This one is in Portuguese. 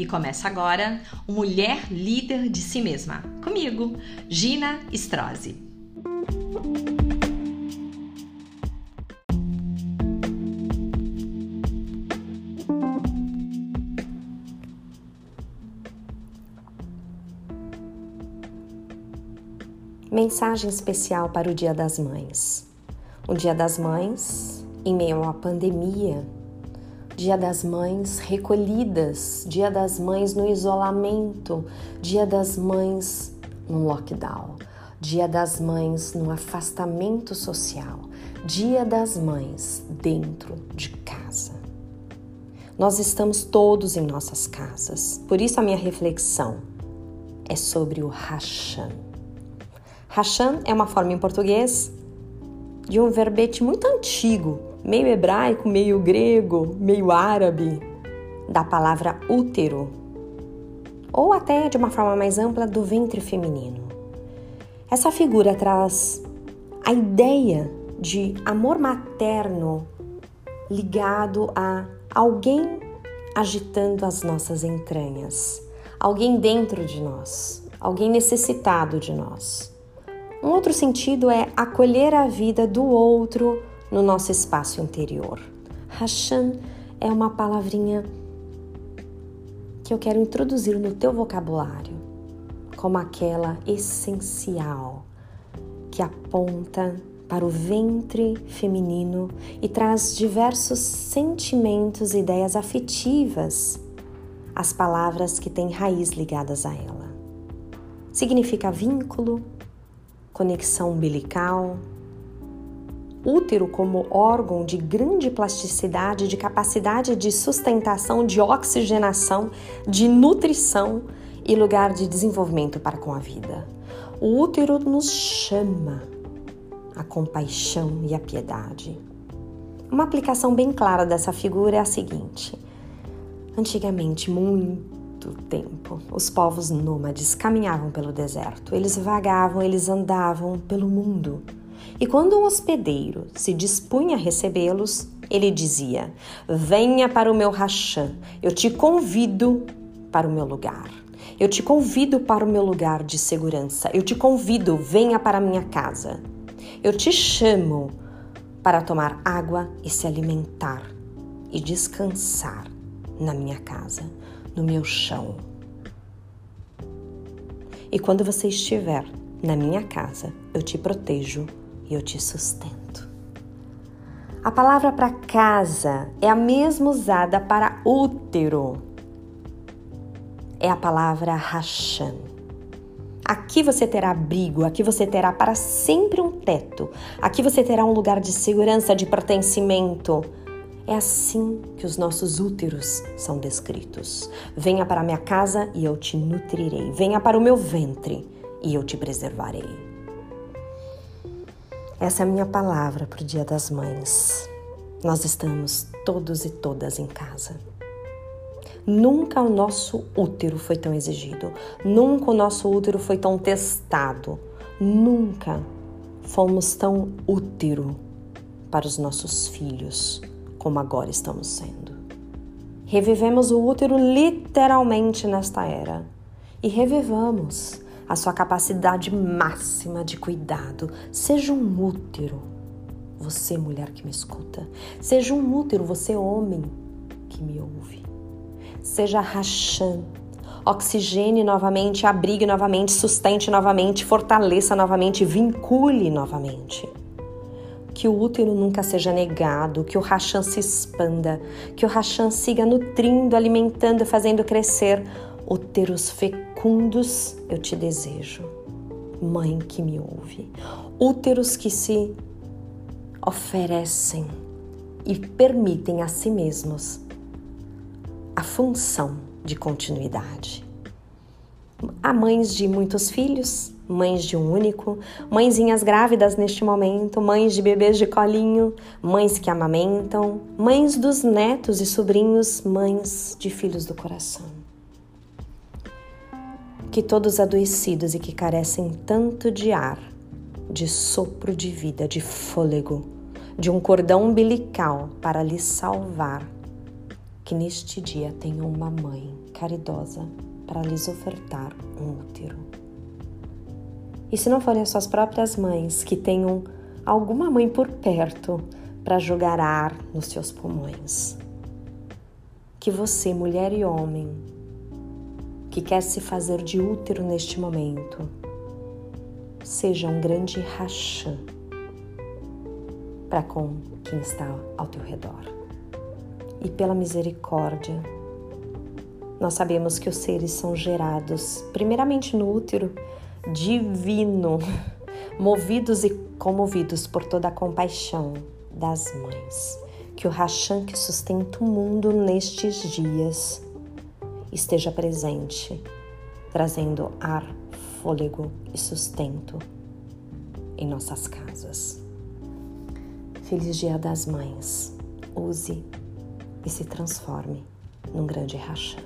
E começa agora o Mulher Líder de Si Mesma. Comigo, Gina Strozzi. Mensagem especial para o Dia das Mães. O Dia das Mães, em meio à pandemia, Dia das Mães recolhidas, Dia das Mães no isolamento, Dia das Mães no lockdown, Dia das Mães no afastamento social, Dia das Mães dentro de casa. Nós estamos todos em nossas casas, por isso a minha reflexão é sobre o Hashan. Hashan é uma forma em português de um verbete muito antigo, meio hebraico, meio grego, meio árabe, da palavra útero, ou até de uma forma mais ampla do ventre feminino. Essa figura traz a ideia de amor materno ligado a alguém agitando as nossas entranhas, alguém dentro de nós, alguém necessitado de nós. Um outro sentido é acolher a vida do outro no nosso espaço interior. Hashan é uma palavrinha que eu quero introduzir no teu vocabulário como aquela essencial que aponta para o ventre feminino e traz diversos sentimentos e ideias afetivas às palavras que têm raiz ligadas a ela. Significa vínculo, conexão umbilical, útero como órgão de grande plasticidade, de capacidade de sustentação, de oxigenação, de nutrição e lugar de desenvolvimento para com a vida. O útero nos chama a compaixão e a piedade. Uma aplicação bem clara dessa figura é a seguinte: antigamente, muito tempo. Os povos nômades caminhavam pelo deserto, eles vagavam, eles andavam pelo mundo. E quando um hospedeiro se dispunha a recebê-los, ele dizia: Venha para o meu rachã, eu te convido para o meu lugar. Eu te convido para o meu lugar de segurança. Eu te convido, venha para a minha casa. Eu te chamo para tomar água e se alimentar e descansar na minha casa no meu chão. E quando você estiver na minha casa, eu te protejo eu te sustento. A palavra para casa é a mesma usada para útero. É a palavra Hashan. Aqui você terá abrigo, aqui você terá para sempre um teto, aqui você terá um lugar de segurança, de pertencimento é assim que os nossos úteros são descritos. Venha para a minha casa e eu te nutrirei. Venha para o meu ventre e eu te preservarei. Essa é a minha palavra para o Dia das Mães. Nós estamos todos e todas em casa. Nunca o nosso útero foi tão exigido, nunca o nosso útero foi tão testado, nunca fomos tão útero para os nossos filhos como agora estamos sendo. Revivemos o útero literalmente nesta era e revivamos a sua capacidade máxima de cuidado. Seja um útero, você mulher que me escuta. Seja um útero, você homem que me ouve. Seja rachando oxigene novamente, abrigue novamente, sustente novamente, fortaleça novamente, vincule novamente que o útero nunca seja negado, que o racham se expanda, que o racham siga nutrindo, alimentando, fazendo crescer. Úteros fecundos eu te desejo, mãe que me ouve. Úteros que se oferecem e permitem a si mesmos a função de continuidade. Há mães de muitos filhos, mães de um único, mãezinhas grávidas neste momento, mães de bebês de colinho, mães que amamentam, mães dos netos e sobrinhos, mães de filhos do coração. Que todos adoecidos e que carecem tanto de ar, de sopro de vida, de fôlego, de um cordão umbilical para lhes salvar, que neste dia tenham uma mãe caridosa para lhes ofertar um útero. E se não forem as suas próprias mães, que tenham alguma mãe por perto para jogar ar nos seus pulmões. Que você, mulher e homem, que quer se fazer de útero neste momento, seja um grande rachã para com quem está ao teu redor. E pela misericórdia, nós sabemos que os seres são gerados primeiramente no útero divino, movidos e comovidos por toda a compaixão das mães. Que o Rachan que sustenta o mundo nestes dias esteja presente, trazendo ar, fôlego e sustento em nossas casas. Feliz Dia das Mães. Use e se transforme num grande Rachan.